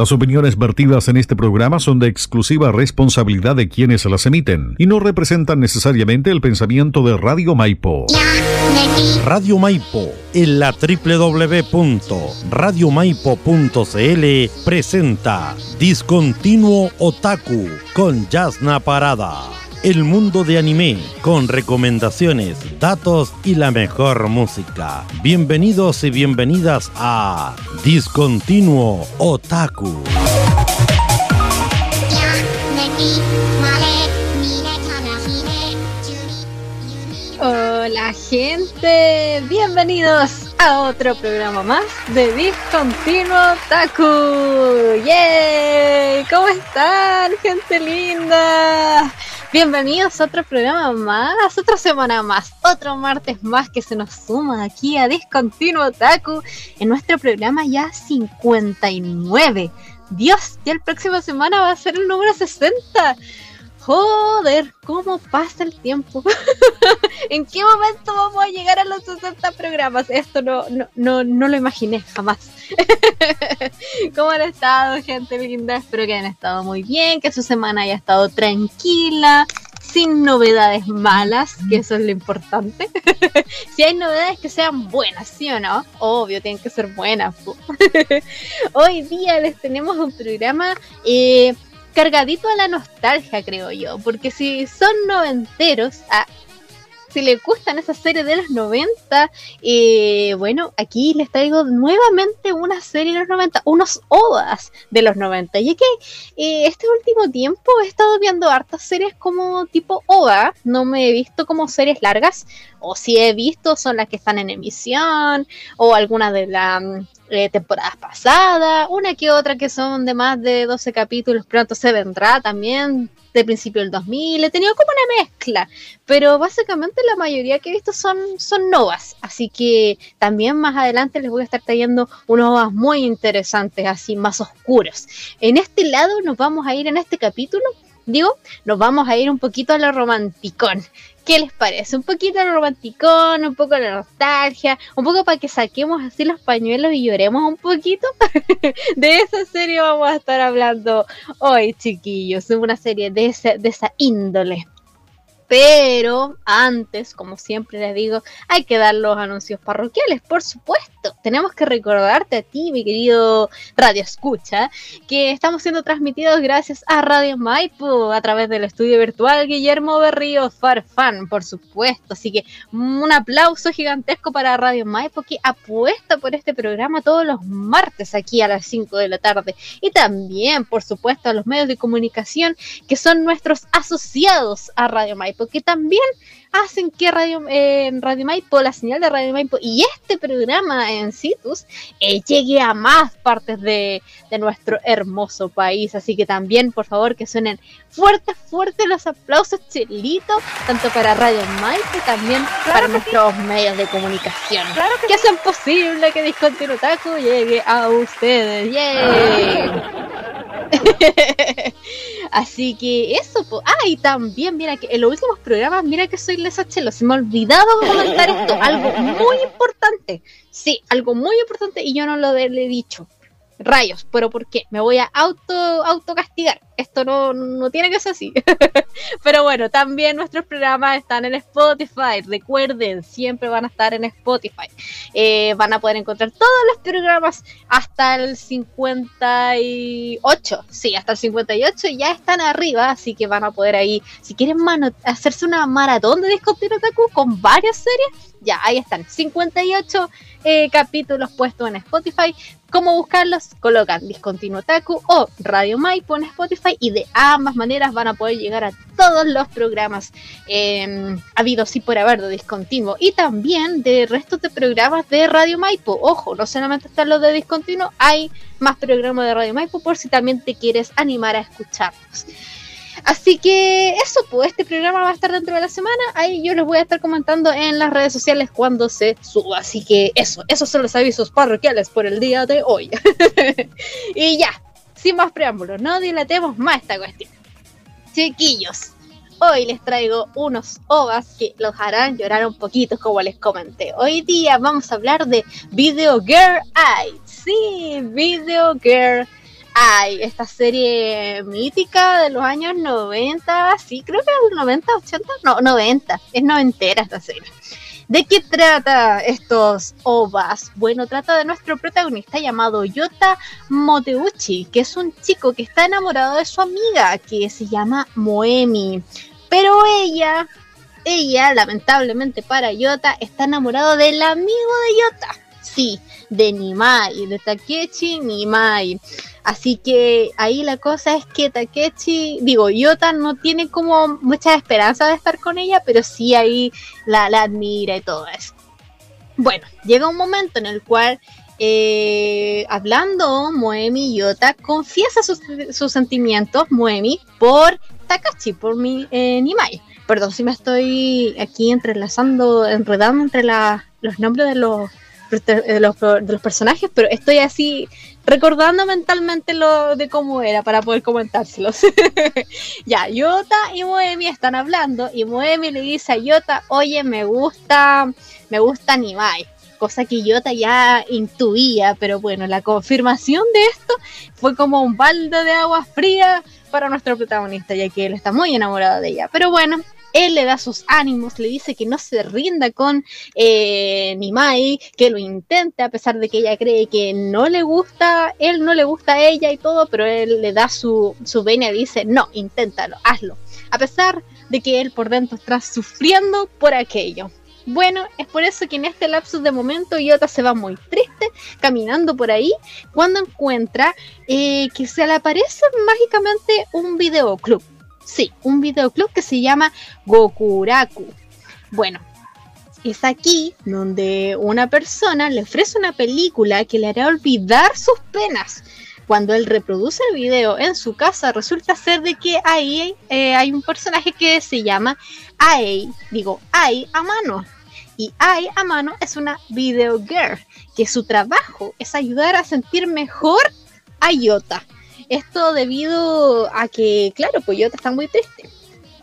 Las opiniones vertidas en este programa son de exclusiva responsabilidad de quienes las emiten y no representan necesariamente el pensamiento de Radio Maipo. Radio Maipo en la www.radiomaipo.cl presenta Discontinuo Otaku con Jasna Parada el mundo de anime, con recomendaciones, datos y la mejor música. Bienvenidos y bienvenidas a Discontinuo Otaku. Hola gente, bienvenidos a otro programa más de Discontinuo Otaku. ¡Yay! ¿Cómo están, gente linda? Bienvenidos a otro programa más, otra semana más, otro martes más que se nos suma aquí a Discontinuo Taku en nuestro programa ya 59. Dios, ya el próximo semana va a ser el número 60. Joder, ¿cómo pasa el tiempo? ¿En qué momento vamos a llegar a los 60 programas? Esto no, no, no, no lo imaginé jamás. ¿Cómo han estado, gente linda? Espero que hayan estado muy bien, que su semana haya estado tranquila, sin novedades malas, que eso es lo importante. si hay novedades que sean buenas, ¿sí o no? Obvio, tienen que ser buenas. Hoy día les tenemos un programa... Eh, cargadito a la nostalgia, creo yo, porque si son noventeros, ah, si les gustan esas series de los 90, eh, bueno, aquí les traigo nuevamente una serie de los 90, unos OVAs de los 90. Y es que eh, este último tiempo he estado viendo hartas series como tipo OVA, no me he visto como series largas, o si he visto son las que están en emisión, o algunas de mm, eh, temporadas pasadas, una que otra que son de más de 12 capítulos, pronto se vendrá también de principio del 2000, he tenido como una mezcla, pero básicamente la mayoría que he visto son, son novas, así que también más adelante les voy a estar trayendo unos novas muy interesantes, así más oscuros. En este lado nos vamos a ir en este capítulo, digo, nos vamos a ir un poquito a lo romanticón. ¿Qué les parece? Un poquito de romanticón, un poco de nostalgia, un poco para que saquemos así los pañuelos y lloremos un poquito. de esa serie vamos a estar hablando hoy, chiquillos. Una serie de, de esa índole. Pero antes, como siempre les digo, hay que dar los anuncios parroquiales, por supuesto. Tenemos que recordarte a ti, mi querido Radio Escucha, que estamos siendo transmitidos gracias a Radio Maipo a través del estudio virtual Guillermo Berrío Farfán, por supuesto. Así que un aplauso gigantesco para Radio Maipo que apuesta por este programa todos los martes aquí a las 5 de la tarde. Y también, por supuesto, a los medios de comunicación que son nuestros asociados a Radio Maipo que también hacen que Radio, eh, Radio Maipo, la señal de Radio Maipo y este programa en Citus eh, llegue a más partes de, nuestro hermoso país. Así que también, por favor, que suenen fuertes, fuertes los aplausos, Chelito, tanto para Radio Maipo también para nuestros medios de comunicación. que, hacen posible que Discontinuo Taco llegue a ustedes. Así que eso, ah, y también, mira que en los últimos programas, mira que soy Lesa Chelo, se me ha olvidado comentar esto, algo muy importante, sí, algo muy importante y yo no lo he dicho. Rayos, pero ¿por qué? Me voy a auto autocastigar esto no, no tiene que ser así. Pero bueno, también nuestros programas están en Spotify. Recuerden, siempre van a estar en Spotify. Eh, van a poder encontrar todos los programas hasta el 58. Sí, hasta el 58 ya están arriba. Así que van a poder ahí, si quieren hacerse una maratón de Discontinuo Taku con varias series, ya ahí están. 58 eh, capítulos puestos en Spotify. ¿Cómo buscarlos? Colocan Discontinuo Taku o Radio Maipo en Spotify y de ambas maneras van a poder llegar a todos los programas eh, habidos y por haber de discontinuo y también de restos de programas de Radio Maipo. Ojo, no solamente están los de discontinuo, hay más programas de Radio Maipo por si también te quieres animar a escucharlos. Así que eso, pues este programa va a estar dentro de la semana. Ahí yo les voy a estar comentando en las redes sociales cuando se suba. Así que eso, esos son los avisos parroquiales por el día de hoy. y ya, sin más preámbulos, no dilatemos más esta cuestión. Chiquillos, hoy les traigo unos ovas que los harán llorar un poquito, como les comenté. Hoy día vamos a hablar de Video Girl Eye. Sí, Video Girl Ay, esta serie mítica de los años 90, sí, creo que es 90, 80, no, 90, es noventera esta serie. ¿De qué trata estos ovas? Bueno, trata de nuestro protagonista llamado Yota Moteuchi, que es un chico que está enamorado de su amiga, que se llama Moemi. Pero ella, ella, lamentablemente para Yota, está enamorado del amigo de Yota. Sí, de Nimai, de Takechi Nimai. Así que ahí la cosa es que Takechi, digo, Yota no tiene como mucha esperanza de estar con ella, pero sí ahí la, admira y todo eso. Bueno, llega un momento en el cual eh, hablando Moemi Yota confiesa sus, sentimientos Moemi por Takachi, por mi, eh, Nimai. Perdón si me estoy aquí entrelazando, enredando entre los nombres de los de los, de los personajes, pero estoy así recordando mentalmente lo de cómo era para poder comentárselos. ya, Yota y Moemi están hablando y Moemi le dice a Yota, oye, me gusta, me gusta Nimai. Cosa que Yota ya intuía, pero bueno, la confirmación de esto fue como un balde de agua fría para nuestro protagonista, ya que él está muy enamorado de ella. Pero bueno, él le da sus ánimos, le dice que no se rinda con eh, Nimai, que lo intente a pesar de que ella cree que no le gusta, él no le gusta a ella y todo, pero él le da su, su venia y dice, no, inténtalo, hazlo, a pesar de que él por dentro está sufriendo por aquello. Bueno, es por eso que en este lapsus de momento Yota se va muy triste caminando por ahí cuando encuentra eh, que se le aparece mágicamente un videoclub Sí, un videoclub que se llama Gokuraku. Bueno, es aquí donde una persona le ofrece una película que le hará olvidar sus penas. Cuando él reproduce el video en su casa, resulta ser de que ahí eh, hay un personaje que se llama Ai, digo, Ai Amano. Y Ai Amano es una video girl, que su trabajo es ayudar a sentir mejor a Yota. Esto debido a que, claro, pues Yota está muy triste.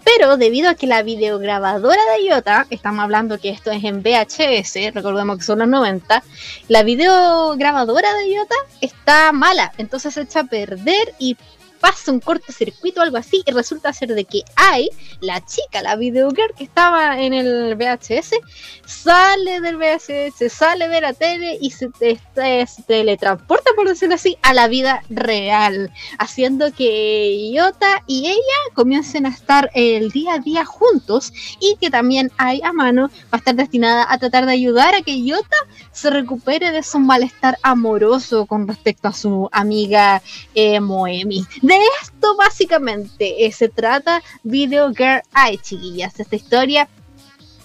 Pero debido a que la videograbadora de Iota, estamos hablando que esto es en VHS, recordemos que son los 90, la videograbadora de Iota está mala, entonces se echa a perder y pasa un cortocircuito o algo así y resulta ser de que hay la chica, la videogirl que estaba en el VHS, sale del VHS, sale de la tele y se, teletransporta, por decirlo así, a la vida real, haciendo que Iota y ella comiencen a estar el día a día juntos y que también hay a mano va a estar destinada a tratar de ayudar a que Iota se recupere de su malestar amoroso con respecto a su amiga eh, Moemi. De esto básicamente eh, se trata Video Girl Eye, chiquillas. Esta historia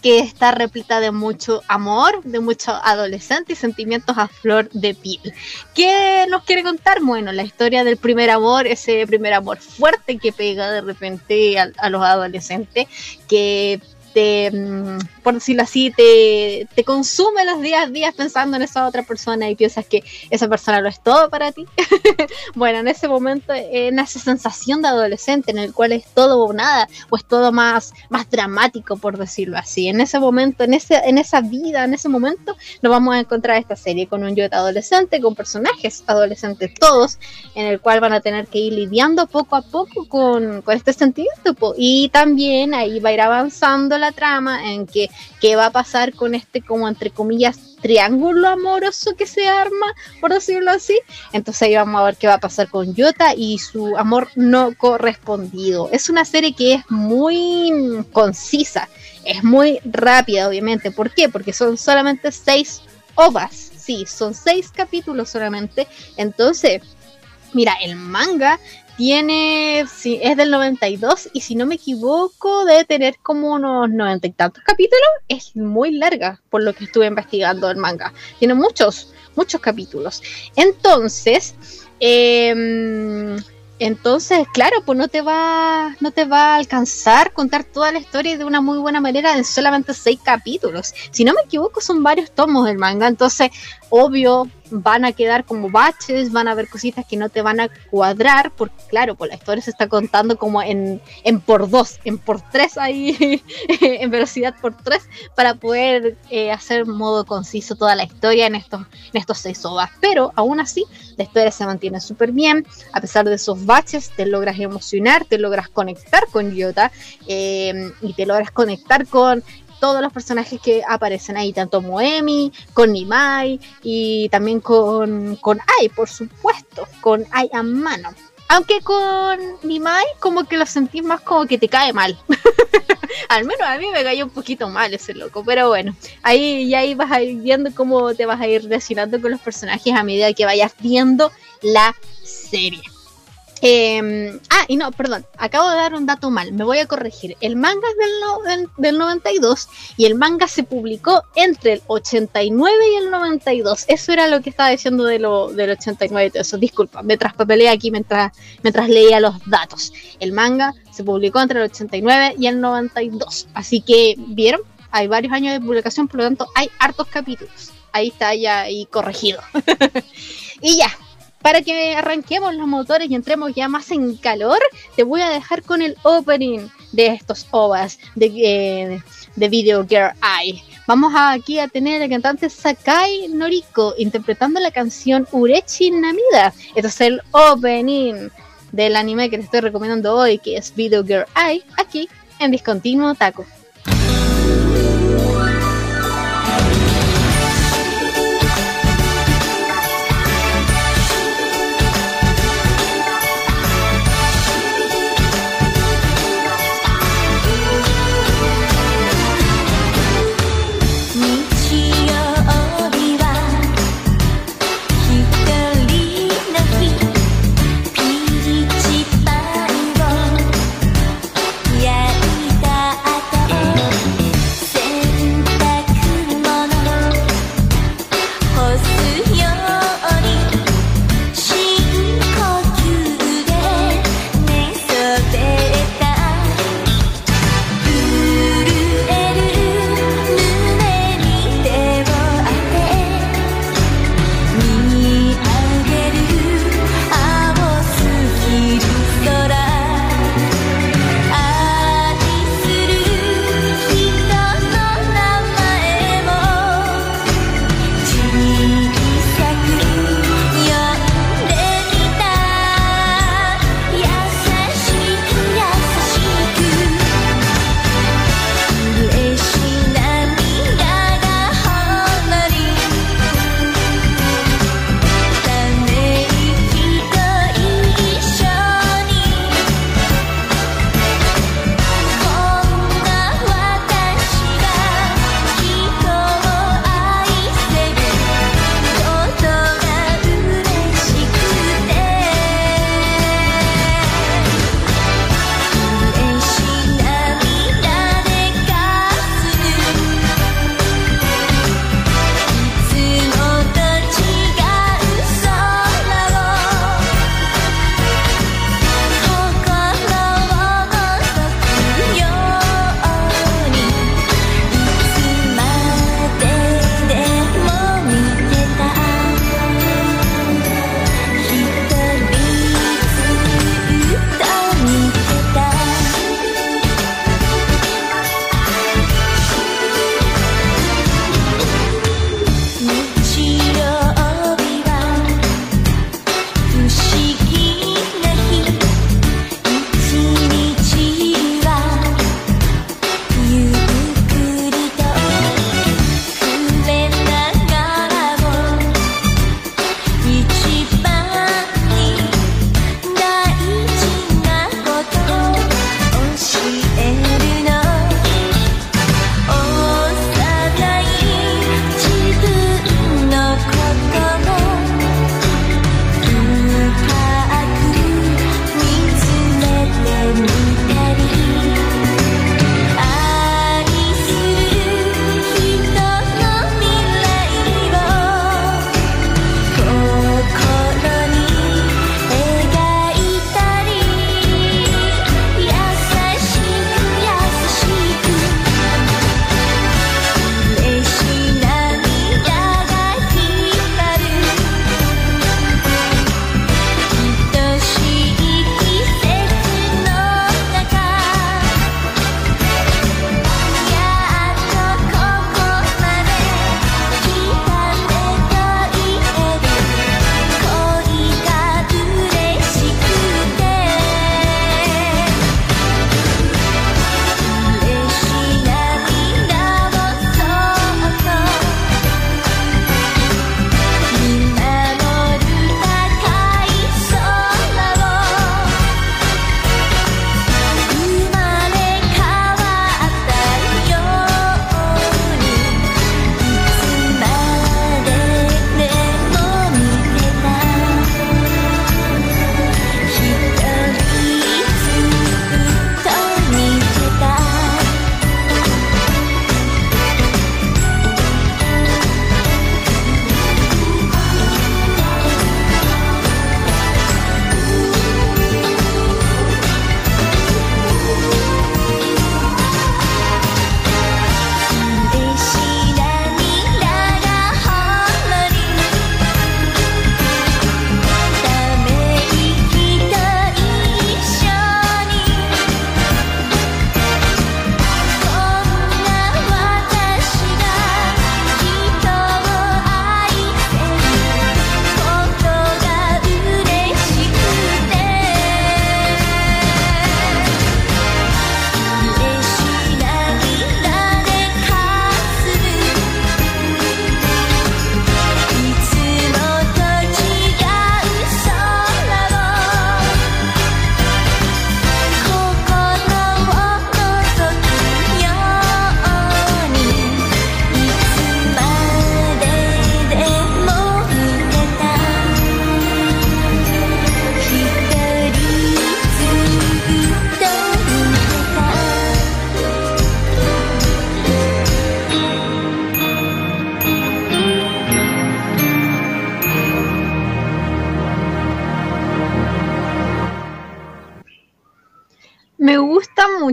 que está repleta de mucho amor, de mucho adolescente y sentimientos a flor de piel. ¿Qué nos quiere contar? Bueno, la historia del primer amor, ese primer amor fuerte que pega de repente a, a los adolescentes, que te, mm, por decirlo así, te, te consume los días días pensando en esa otra persona y piensas que esa persona lo es todo para ti. bueno, en ese momento, en esa sensación de adolescente en el cual es todo o nada, o es todo más, más dramático, por decirlo así. En ese momento, en, ese, en esa vida, en ese momento, nos vamos a encontrar esta serie con un yo adolescente, con personajes adolescentes todos, en el cual van a tener que ir lidiando poco a poco con, con este sentimiento. Y también ahí va a ir avanzando la trama en que qué va a pasar con este como entre comillas triángulo amoroso que se arma, por decirlo así. Entonces ahí vamos a ver qué va a pasar con Yota y su amor no correspondido. Es una serie que es muy concisa, es muy rápida, obviamente. ¿Por qué? Porque son solamente seis ovas. Sí, son seis capítulos solamente. Entonces, mira, el manga tiene, sí, es del 92 y si no me equivoco debe tener como unos 90 y tantos capítulos. Es muy larga por lo que estuve investigando el manga. Tiene muchos, muchos capítulos. Entonces, eh, entonces, claro, pues no te va, no te va a alcanzar contar toda la historia de una muy buena manera en solamente seis capítulos. Si no me equivoco, son varios tomos del manga. Entonces, obvio, van a quedar como baches, van a haber cositas que no te van a cuadrar, porque claro, pues la historia se está contando como en, en por dos, en por tres ahí, en velocidad por tres, para poder eh, hacer modo conciso toda la historia en estos, en estos seis ovas. Pero aún así, la historia se mantiene súper bien, a pesar de esos baches, te logras emocionar, te logras conectar con Yota eh, y te logras conectar con todos los personajes que aparecen ahí, tanto Moemi, con Nimai y también con, con Ai, por supuesto, con Ai a mano. Aunque con Nimai como que lo sentís más como que te cae mal. Al menos a mí me cayó un poquito mal ese loco, pero bueno, ahí ya ahí vas a ir viendo cómo te vas a ir relacionando con los personajes a medida que vayas viendo la serie. Em, ah, y no, perdón, acabo de dar un dato mal, me voy a corregir. El manga es del, del, 92 y el manga se publicó entre el 89 y el 92. Eso era lo que estaba diciendo de lo, del 89 y todo eso. Disculpa, me traspapelé aquí mientras, mientras leía los datos. El manga se publicó entre el 89 y el 92. Así que, ¿vieron? Hay varios años de publicación, por lo tanto, hay hartos capítulos. Ahí está ya ahí corregido. y ya, para que arranquemos los motores y entremos ya más en calor, te voy a dejar con el opening de estos ovas de, eh, de Video Girl Eye. Vamos aquí a tener al cantante Sakai Noriko interpretando la canción Urechi Namida. Este es el opening del anime que te estoy recomendando hoy, que es Video Girl Eye, aquí en Discontinuo Taco.「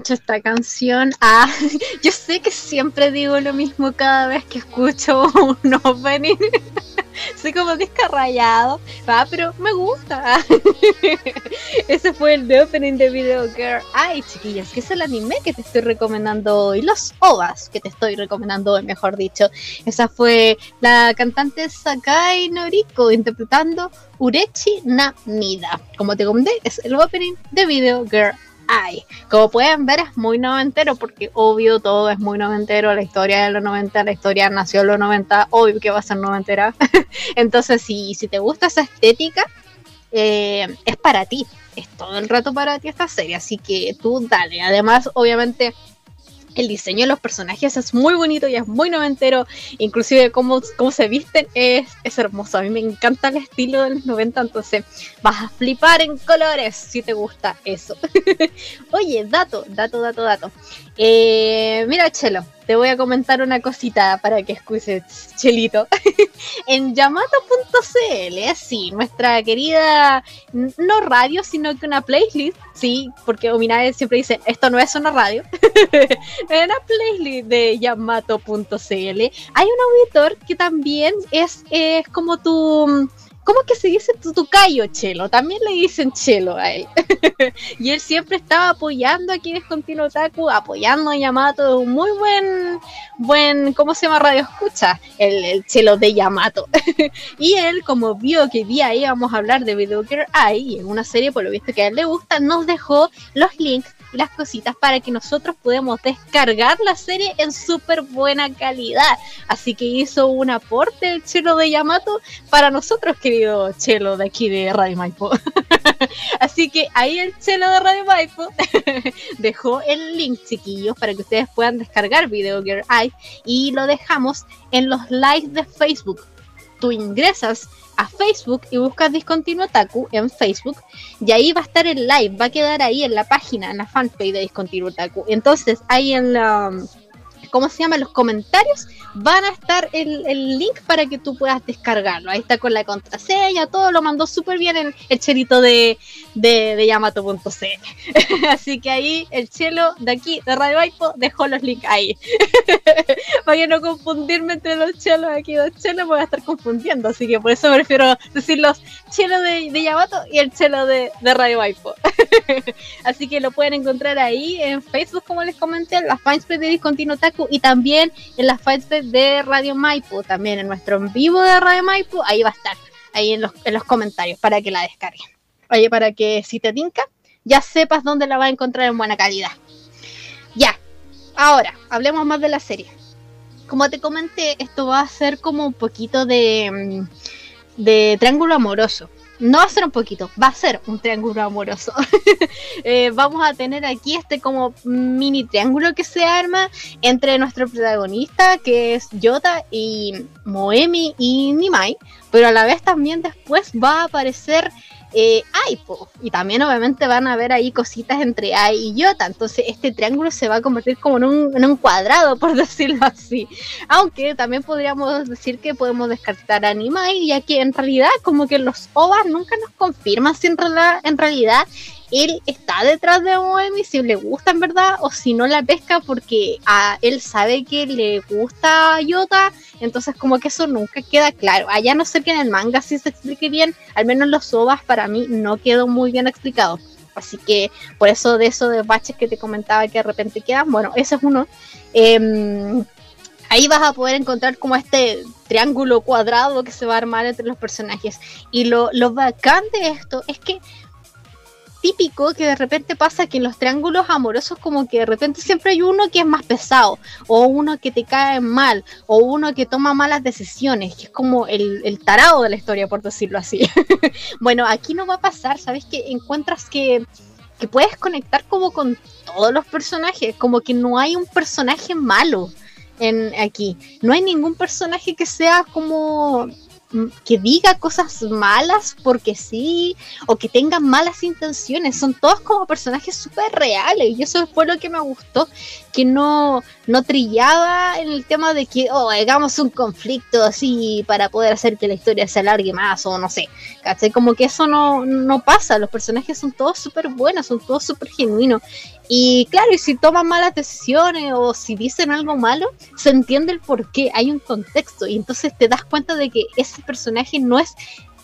esta canción. Ah, yo sé que siempre digo lo mismo cada vez que escucho un opening. Soy como descarrayado, ah, pero me gusta. Ese fue el de opening de Video Girl. Ay, chiquillas, que es el anime que te estoy recomendando hoy. Los OVAs que te estoy recomendando hoy, mejor dicho. Esa fue la cantante Sakai Noriko interpretando Urechi Namida. Como te comenté, es el opening de Video Girl Ay, como pueden ver es muy noventero porque obvio todo es muy noventero, la historia de los 90, la historia nació en los 90, obvio que va a ser noventera. Entonces si, si te gusta esa estética, eh, es para ti, es todo el rato para ti esta serie, así que tú dale. Además, obviamente el diseño de los personajes es muy bonito y es muy noventero. Inclusive cómo, cómo se visten es, es hermoso. A mí me encanta el estilo de los 90, entonces vas a flipar en colores si te gusta eso. Oye, dato, dato, dato, dato. Eh, mira, Chelo, te voy a comentar una cosita para que escuches, Chelito. en yamato.cl, sí, nuestra querida, no radio, sino que una playlist, sí, porque Ominae siempre dice, esto no es una radio, es una playlist de yamato.cl. Hay un auditor que también es, es como tu ¿Cómo que se dice tu Chelo? También le dicen Chelo a él. y él siempre estaba apoyando a quienes continuo Otaku, apoyando a Yamato, un muy buen, buen, ¿cómo se llama? Radio Escucha, el, el Chelo de Yamato. y él, como vio que día íbamos a hablar de Video Girl Eye, y en una serie por lo visto que a él le gusta, nos dejó los links las cositas para que nosotros podamos descargar la serie en súper buena calidad. Así que hizo un aporte el Chelo de Yamato para nosotros, querido Chelo de aquí de Radio Maipo. Así que ahí el Chelo de Radio Maipo dejó el link, chiquillos, para que ustedes puedan descargar Video Girl Eye y lo dejamos en los likes de Facebook. Tú ingresas a Facebook y buscas Discontinuo Taku en Facebook y ahí va a estar el live, va a quedar ahí en la página, en la fanpage de Discontinuo Taku. Entonces, ahí en la ¿cómo se llama? Los comentarios van a estar el, el, link para que tú puedas descargarlo. Ahí está con la contraseña, todo lo mandó súper bien el, el chelito de, de, de Yamato.cl. Así que ahí el chelo de aquí, de Radio Aipo, dejó los links ahí. para no confundirme entre los chelos aquí dos chelos, voy a estar confundiendo. Así que por eso prefiero decir los chelos de, de Yamato y el chelo de, Radio Aipo. Así que lo pueden encontrar ahí en Facebook, como les comenté, en las fans de Discontinuo y también en las fanpage de Radio Maipo, también en nuestro en vivo de Radio Maipo, ahí va a estar, ahí en los, en los comentarios para que la descarguen. Oye, para que si te tinca, ya sepas dónde la vas a encontrar en buena calidad. Ya, ahora, hablemos más de la serie. Como te comenté, esto va a ser como un poquito de, mm, de triángulo amoroso no va a ser un poquito, va a ser un triángulo amoroso. eh, vamos a tener aquí este como mini triángulo que se arma entre nuestro protagonista, que es Yota, y Moemi y Nimai, pero a la vez también después va a aparecer eh. Y también obviamente van a ver ahí cositas entre Ai y Yota. Entonces este triángulo se va a convertir como en un, cuadrado, por decirlo así. Aunque también podríamos decir que podemos descartar a Nimai, ya que en realidad como que los OVAs nunca nos confirman si en, en realidad él está detrás de Moemi, si le gusta en verdad, o si no la pesca porque a él sabe que le gusta a Yota, entonces como que eso nunca queda claro. Allá no sé que en el manga si se explique bien, al menos los ovas para mí no quedó muy bien explicado. Así que por eso de eso de que te comentaba que de repente quedan, bueno, ese es uno. Eh, ahí vas a poder encontrar como este triángulo cuadrado que se va a armar entre los personajes. Y lo, lo bacán de esto es que típico que de repente pasa que en los triángulos amorosos como que de repente siempre hay uno que es más pesado, o uno que te cae mal, o uno que toma malas decisiones, que es como el, el tarado de la historia, por decirlo así. bueno, aquí no va a pasar, ¿sabes? Que encuentras que, que puedes conectar como con todos los personajes, como que no hay un personaje malo en aquí, no hay ningún personaje que sea como que diga cosas malas porque sí, o que tengan malas intenciones. Son todos como personajes súper reales. Y eso fue lo que me gustó, que no, no trillaba en el tema de que, oh, hagamos un conflicto así para poder hacer que la historia se alargue más, o no sé. Como que eso no, no pasa. Los personajes son todos súper buenos, son todos súper genuinos. Y claro, y si toman malas decisiones o si dicen algo malo, se entiende el por qué, hay un contexto y entonces te das cuenta de que ese personaje no es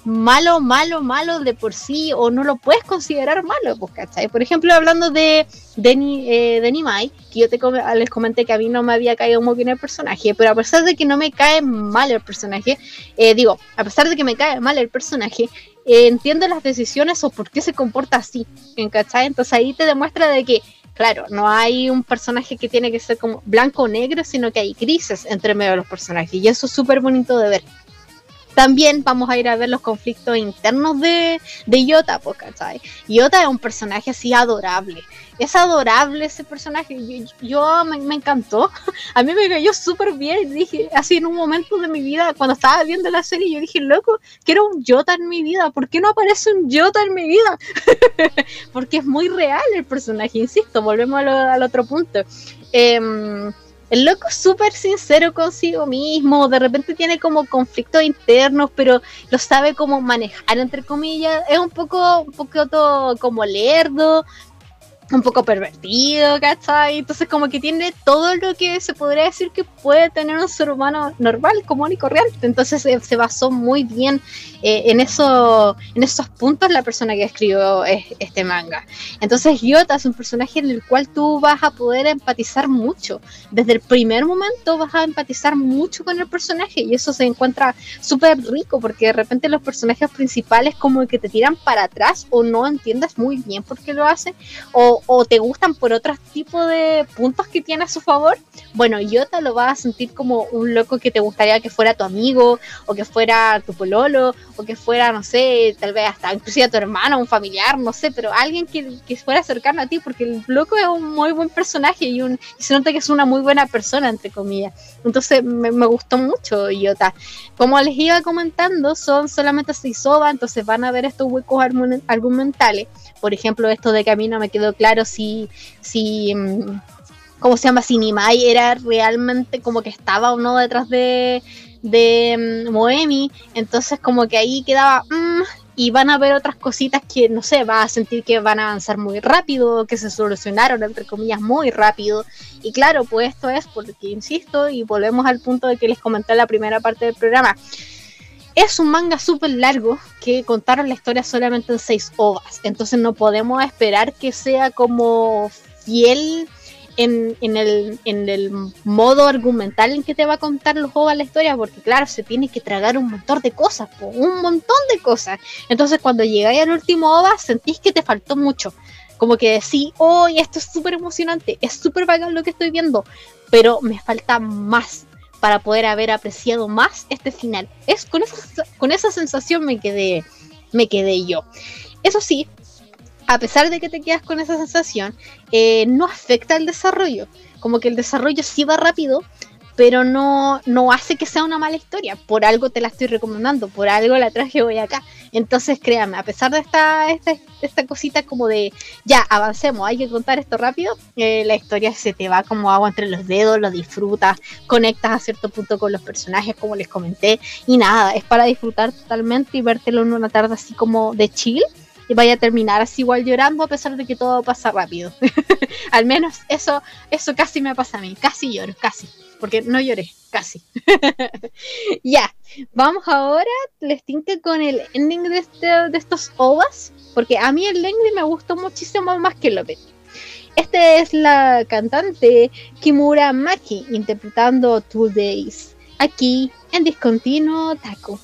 malo, malo, malo de por sí o no lo puedes considerar malo, pues, ¿cachai? Por ejemplo, hablando de Denny, eh, Mai, que yo te les comenté que a mí no me había caído muy bien el personaje, pero a pesar de que no me cae mal el personaje, eh, digo, a pesar de que me cae mal el personaje, eh, entiendo las decisiones o por qué se comporta así, ¿cachai? Entonces ahí te demuestra de que claro, no hay un personaje que tiene que ser como blanco o negro, sino que hay grises entre medio de los personajes. Y eso es súper bonito de ver. También vamos a ir a ver los conflictos internos de, de Yota, ¿cachai? Yota es un personaje así adorable. Es adorable ese personaje. Yo, me, encantó. A mí me cayó súper bien. Dije, así en un momento de mi vida, cuando estaba viendo la serie, yo dije, loco, quiero un Yota en mi vida. ¿Por qué no aparece un Yota en mi vida? Porque es muy real el personaje, insisto. Volvemos al otro punto. Eh, el loco es súper sincero consigo mismo, de repente tiene como conflictos internos, pero lo sabe cómo manejar, entre comillas. Es un poco, un poco todo como lerdo, un poco pervertido, ¿cachai? Entonces como que tiene todo lo que se podría decir que puede tener un ser humano normal, común y corriente. Entonces se basó muy bien eh, en, eso, en esos puntos la persona que escribió este manga. Entonces Yota es un personaje en el cual tú vas a poder empatizar mucho. Desde el primer momento vas a empatizar mucho con el personaje y eso se encuentra súper rico porque de repente los personajes principales como que te tiran para atrás o no entiendes muy bien por qué lo hacen o o, te gustan por otros tipos de puntos que tiene a su favor, bueno, Yota lo vas a sentir como un loco que te gustaría que fuera tu amigo, o que fuera tu pololo, o que fuera, no sé, tal vez hasta inclusive tu hermano, un familiar, no sé, pero alguien que, que fuera cercano a ti, porque el loco es un muy buen personaje y, un, y se nota que es una muy buena persona, entre comillas. Entonces me, gustó mucho Yota. Como les iba comentando, son solamente seis ovas, entonces van a ver estos huecos argumentales. Por ejemplo, esto de que a mí no me quedó claro claro si, si mm, ¿cómo se llama? Si Nimai era realmente como que estaba o no detrás de, de mm, Moemi. Entonces como que ahí quedaba... Mm, y van a ver otras cositas que, no sé, va a sentir que van a avanzar muy rápido, que se solucionaron, entre comillas, muy rápido. Y claro, pues esto es porque, insisto, y volvemos al punto de que les comenté en la primera parte del programa, es un manga súper largo que contaron la historia solamente en seis ovas. Entonces no podemos esperar que sea como fiel en, el, modo argumental en que te va a contar los ovas la historia, porque claro, se tiene que tragar un montón de cosas, un montón de cosas. Entonces cuando llegáis al último ova, sentís que te faltó mucho. Como que decís, oh, esto es súper emocionante, es súper bacán lo que estoy viendo, pero me falta más para poder haber apreciado más este final. Es con esa, con esa sensación me quedé, me quedé yo. Eso sí, a pesar de que te quedas con esa sensación, eh, no afecta el desarrollo. Como que el desarrollo sí va rápido, pero no, no hace que sea una mala historia. Por algo te la estoy recomendando, por algo la traje hoy acá. Entonces, créame, a pesar de esta, esta, cosita como de, ya, avancemos, hay que contar esto rápido, eh, la historia se te va como agua entre los dedos, lo disfrutas, conectas a cierto punto con los personajes, como les comenté, y nada, es para disfrutar totalmente y vértelo en una tarde así como de chill y vaya a terminar así igual llorando a pesar de que todo pasa rápido. Al menos eso, eso casi me pasa a mí, casi lloro, casi porque no lloré, casi. ya, vamos ahora, les tinque con el ending de, este, de estos ovas, porque a mí el ending me gustó muchísimo más que el opening. Esta es la cantante Kimura Maki interpretando Two Days, aquí en Discontinuo Taco.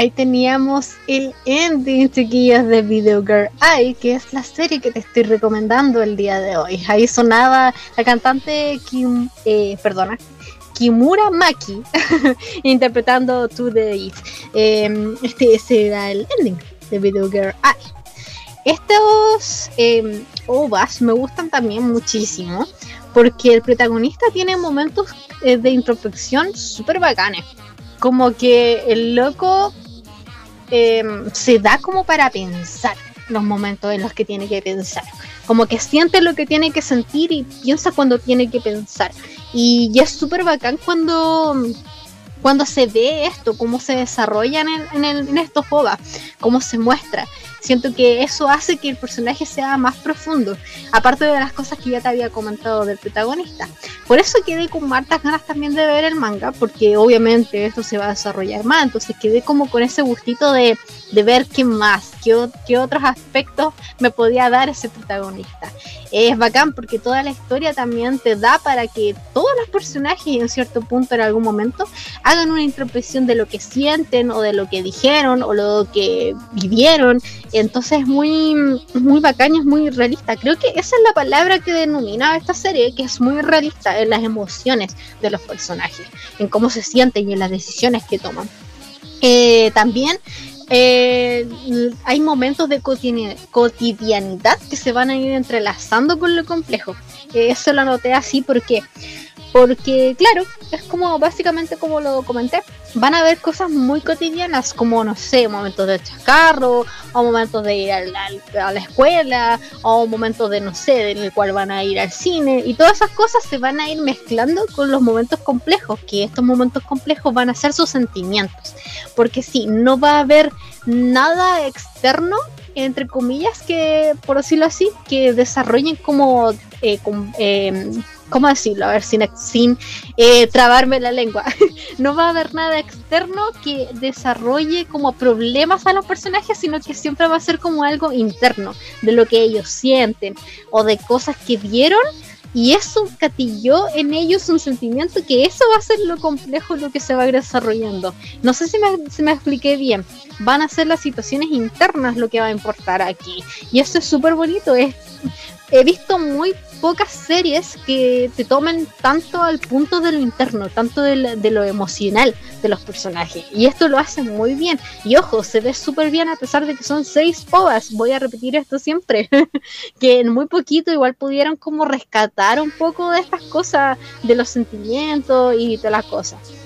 Ahí teníamos el ending, chiquillos, de Video Girl Eye, que es la serie que te estoy recomendando el día de hoy. Ahí sonaba la cantante Kim, eh, perdona, Kimura Maki interpretando To The It. Em, este era el ending de Video Girl Eye. Estos eh, ovas me gustan también muchísimo porque el protagonista tiene momentos eh, de introspección súper bacanes como que el loco em, se da como para pensar los momentos en los que tiene que pensar. Como que siente lo que tiene que sentir y piensa cuando tiene que pensar. Y, es súper bacán cuando, cuando se ve esto, cómo se desarrollan en, en, en estos cómo se muestra. Siento que eso hace que el personaje sea más profundo, aparte de las cosas que ya te había comentado del protagonista. Por eso quedé con hartas ganas también de ver el manga, porque obviamente esto se va a desarrollar más, entonces quedé como con ese gustito de, de ver qué más, qué, qué otros aspectos me podía dar ese protagonista. Es bacán porque toda la historia también te da para que todos los personajes en cierto punto en algún momento hagan una introspección de lo que sienten o de lo que dijeron o lo que vivieron entonces es muy, muy bacán es muy realista. Creo que esa es la palabra que denomina esta serie, que es muy realista en las emociones de los personajes, en cómo se sienten y en las decisiones que toman. Eh, también eh, hay momentos de cotidianidad que se van a ir entrelazando con lo complejo. Eh, eso lo anoté así porque porque, claro, es como básicamente como lo comenté. Van a haber cosas muy cotidianas, como, no sé, momentos de chascarro, o momentos de ir a la, escuela, o momentos de, no sé, en el cual van a ir al cine. Y todas esas cosas se van a ir mezclando con los momentos complejos, que estos momentos complejos van a ser sus sentimientos. Porque sí, no va a haber nada externo entre comillas, que, por decirlo así, que desarrollen como, eh, eh, ¿cómo decirlo? A ver, sin, sin eh, trabarme la lengua. no va a haber nada externo que desarrolle como problemas a los personajes, sino que siempre va a ser como algo interno, de lo que ellos sienten o de cosas que vieron y eso catilló en ellos un sentimiento que eso va a ser lo complejo lo que se va desarrollando. No sé si me, si me expliqué bien. Van a ser las situaciones internas lo que va a importar aquí. Y eso es súper bonito. Es, he visto muy pocas series que te tomen tanto al punto de lo interno, tanto de, lo emocional de los personajes. Y esto lo hacen muy bien. Y ojo, se ve súper bien a pesar de que son seis ovas. Voy a repetir esto siempre. que en muy poquito igual pudieron como rescatar un poco de estas cosas, de los sentimientos y de las cosas.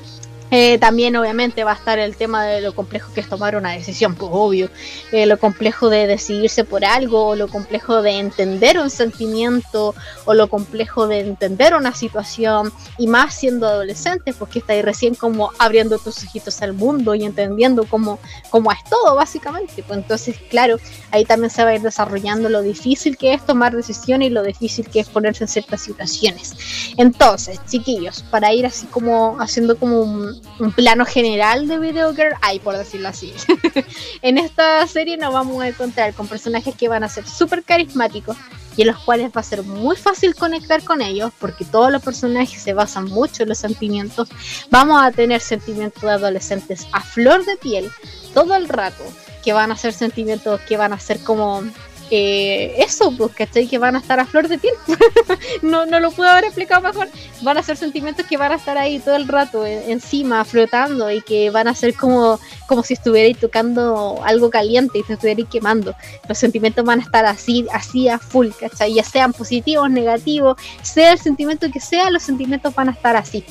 Eh, también obviamente va a estar el tema de lo complejo que es tomar una decisión, pues obvio, eh, lo complejo de decidirse por algo, o lo complejo de entender un sentimiento, o lo complejo de entender una situación, y más siendo adolescente, porque está ahí recién como abriendo tus ojitos al mundo y entendiendo cómo, cómo es todo, básicamente. Pues entonces, claro, ahí también se va a ir desarrollando lo difícil que es tomar decisiones y lo difícil que es ponerse en ciertas situaciones. Entonces, chiquillos, para ir así como haciendo como un un plano general de Video Girl hay, por decirlo así. en esta serie nos vamos a encontrar con personajes que van a ser súper carismáticos y en los cuales va a ser muy fácil conectar con ellos porque todos los personajes se basan mucho en los sentimientos. Vamos a tener sentimientos de adolescentes a flor de piel todo el rato, que van a ser sentimientos que van a ser como eh, eso, pues, ¿cachai? Que van a estar a flor de piel. no, no lo puedo haber explicado mejor. Van a ser sentimientos que van a estar ahí todo el rato, encima, flotando, y que van a ser como, como si estuvierais tocando algo caliente y te estuvierais quemando. Los sentimientos van a estar así, así a full, ¿cachai? Ya sean positivos, negativos, sea el sentimiento que sea, los sentimientos van a estar así.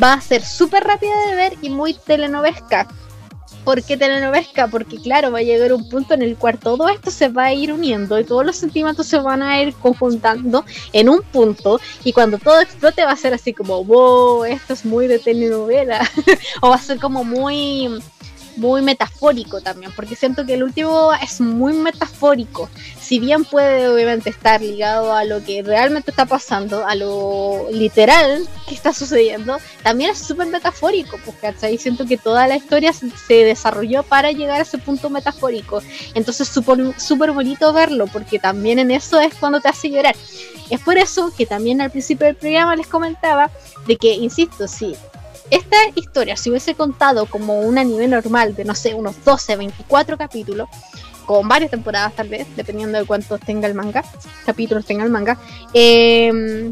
Va a ser súper rápida de ver y muy telenovesca ¿Por qué telenovesca? Porque claro, va a llegar un punto en el cual todo esto se va a ir uniendo y todos los sentimientos se van a ir conjuntando en un punto y cuando todo explote va a ser así como, wow, esto es muy de telenovela o va a ser como muy muy metafórico también, porque siento que el último es muy metafórico. Si bien puede obviamente estar ligado a lo que realmente está pasando, a lo literal que está sucediendo, también es súper metafórico, porque ahí siento que toda la historia se desarrolló para llegar a ese punto metafórico. Entonces súper bonito verlo, porque también en eso es cuando te hace llorar. Es por eso que también al principio del programa les comentaba de que, insisto, sí, esta historia se hubiese contado como un anime normal de, no sé, unos 12, 24 capítulos, con varias temporadas tal vez, dependiendo de cuántos tenga el manga, capítulos tenga el manga, eh,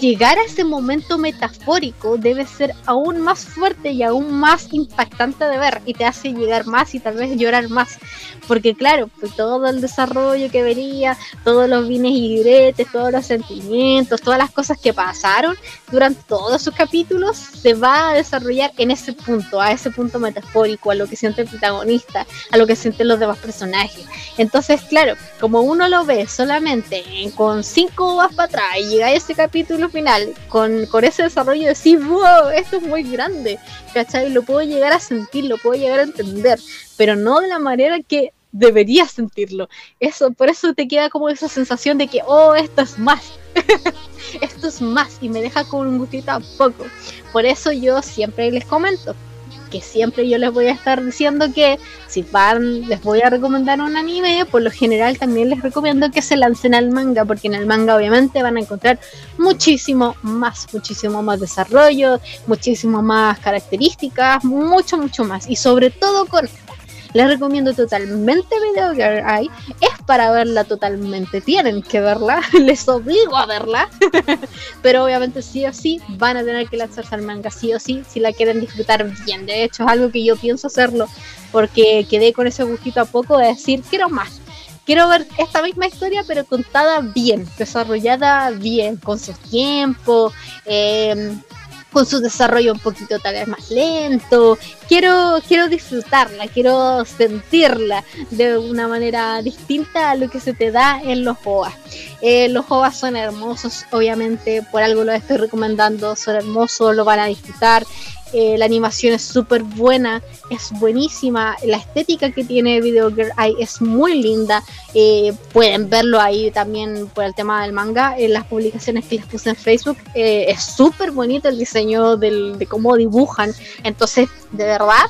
llegar a ese momento metafórico debe ser aún más fuerte y aún más impactante de ver y te hace llegar más y tal vez llorar más. Porque claro, pues todo el desarrollo que venía, todos los vines y diretes, todos los sentimientos, todas las cosas que pasaron durante todos sus capítulos se va a desarrollar en ese punto, a ese punto metafórico, a lo que siente el protagonista, a lo que sienten los demás personajes. Entonces, claro, como uno lo ve solamente con cinco uvas para atrás y llega a ese capítulo final con, con ese desarrollo de decir, wow, esto es muy grande, ¿cachai? Lo puedo llegar a sentir, lo puedo llegar a entender, pero no de la manera que deberías sentirlo. Eso, por eso te queda como esa sensación de que, oh, esto es más. esto es más y me deja con un gustito a poco. Por eso yo siempre les comento, que siempre yo les voy a estar diciendo que si van, les voy a recomendar un anime, por lo general también les recomiendo que se lancen al manga, porque en el manga obviamente van a encontrar muchísimo más, muchísimo más desarrollo, muchísimo más características, mucho, mucho más. Y sobre todo con les recomiendo totalmente Video Girl Eye. Es para verla totalmente. Tienen que verla. Les obligo a verla. Pero obviamente sí o sí van a tener que lanzarse al manga. Sí o sí. Si la quieren disfrutar bien. De hecho es algo que yo pienso hacerlo. Porque quedé con ese gustito a poco de decir quiero más quiero ver esta misma historia, pero contada bien, desarrollada bien, con su tiempo, eh, con su desarrollo un poquito tal vez más lento. Quiero, quiero disfrutarla, quiero sentirla de una manera distinta a lo que se te da en los OVA. Eh, los OVA son hermosos, obviamente, por algo lo estoy recomendando, son hermosos, lo van a disfrutar. Eh, la animación es súper buena, es buenísima, la estética que tiene Video Girl es muy linda, eh, pueden verlo ahí también por el tema del manga, en las publicaciones que les puse en Facebook, eh, es súper bonito el diseño de cómo dibujan, entonces de verdad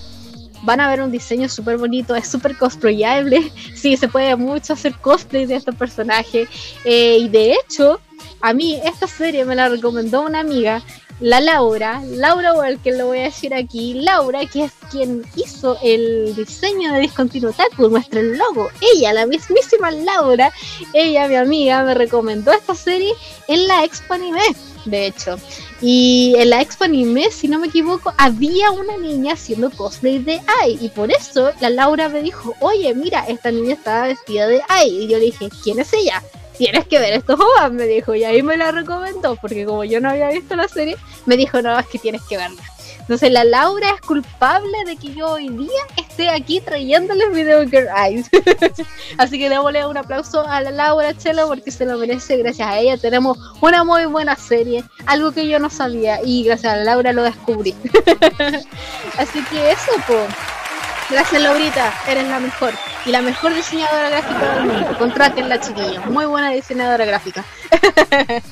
van a ver un diseño súper bonito, es súper cosplayable, sí, se puede mucho hacer cosplay de estos personajes, y de hecho, a mí esta serie me la recomendó una amiga la Laura, Laura que lo voy a decir aquí, Laura, que es quien hizo el diseño de Discontinuo Taku, nuestro logo, ella, la mismísima Laura, ella, mi amiga, me recomendó esta serie en la Expo Anime, de hecho. Y en la Expo Anime, si no me equivoco, había una niña haciendo cosplay de Ai, y por eso la Laura me dijo, oye, mira, esta niña estaba vestida de Ai, y yo le dije, ¿quién es ella? Tienes que ver estos OVAs, me dijo, y ahí me la recomendó, porque como yo no había visto la serie, me dijo, no, es que tienes que verla. Entonces la Laura es culpable de que yo hoy día esté aquí trayéndoles Video Girl Eyes. Así que démosle un aplauso a la Laura Chelo porque se lo merece. Gracias a ella tenemos una muy buena serie, algo que yo no sabía y gracias a la Laura lo descubrí. Así que eso, pues. Gracias, Laurita, eres la mejor. Y la mejor diseñadora gráfica del mundo. Contratenla, chiquillos. Muy buena diseñadora gráfica.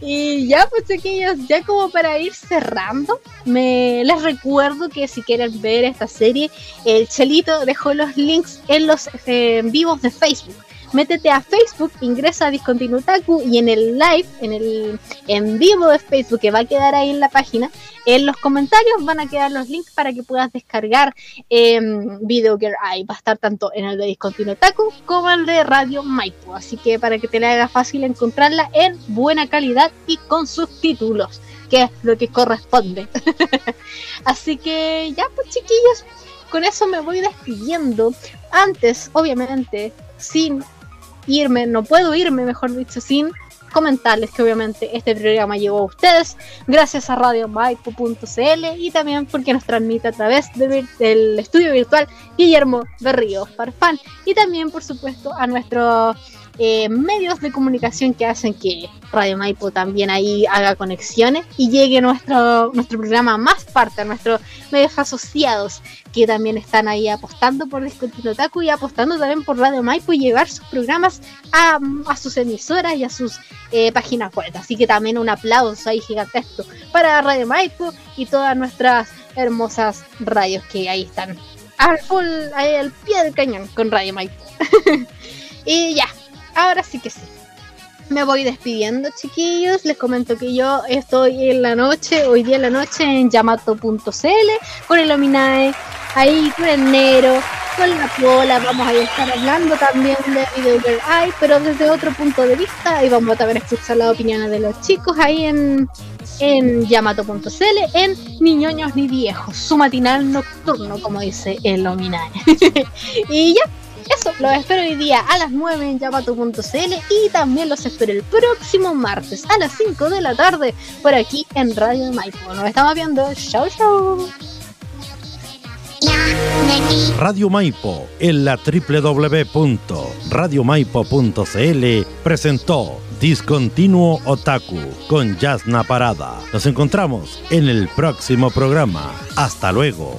y ya, pues, chiquillos, ya como para ir cerrando, me les recuerdo que si quieren ver esta serie, el Chelito dejó los links en los eh, vivos de Facebook métete a Facebook, ingresa a Discontinutaku y en el live, en el en vivo de Facebook que va a quedar ahí en la página, en los comentarios van a quedar los links para que puedas descargar eh, Video Gear Eye. Va a estar tanto en el de Discontinutaku como el de Radio Maipo. Así que para que te le haga fácil encontrarla en buena calidad y con subtítulos, que es lo que corresponde. Así que ya pues chiquillos, con eso me voy despidiendo. Antes, obviamente, sin irme, no puedo irme, mejor dicho, sin comentarles que obviamente este programa llegó a ustedes gracias a radiomaipo.cl y también porque nos transmite a través del estudio virtual Guillermo Berrío Farfán y también por supuesto a nuestro eh, medios de comunicación que hacen que Radio Maipo también ahí haga conexiones y llegue nuestro, nuestro programa más parte, a nuestros medios asociados que también están ahí apostando por Discontinuo Taku y apostando también por Radio Maipo y llevar sus programas a, sus emisoras y a sus eh, páginas web. Así que también un aplauso ahí gigantesco para Radio Maipo y todas nuestras hermosas radios que ahí están al pie del cañón con Radio Maipo. y ya, ahora sí que sí. me voy despidiendo, chiquillos. Les comento que yo estoy en la noche, hoy día en la noche, en yamato.cl con el Ominae, ahí con el Nero, con la Pola. Vamos a estar hablando también de Video Girl Eye, pero desde otro punto de vista. Y vamos a también escuchar las opiniones de los chicos ahí en, en yamato.cl, en Ni ñoños ni viejos, su matinal nocturno, como dice el Ominae. y ya eso, los espero hoy día a las 9 en Yamato.cl y también los espero el próximo martes a las 5 de la tarde por aquí en Radio Maipo. Nos estamos viendo. Chau, chau. Radio Maipo en la www.radiomaipo.cl presentó Discontinuo Otaku con Yasna Parada. Nos encontramos en el próximo programa. Hasta luego.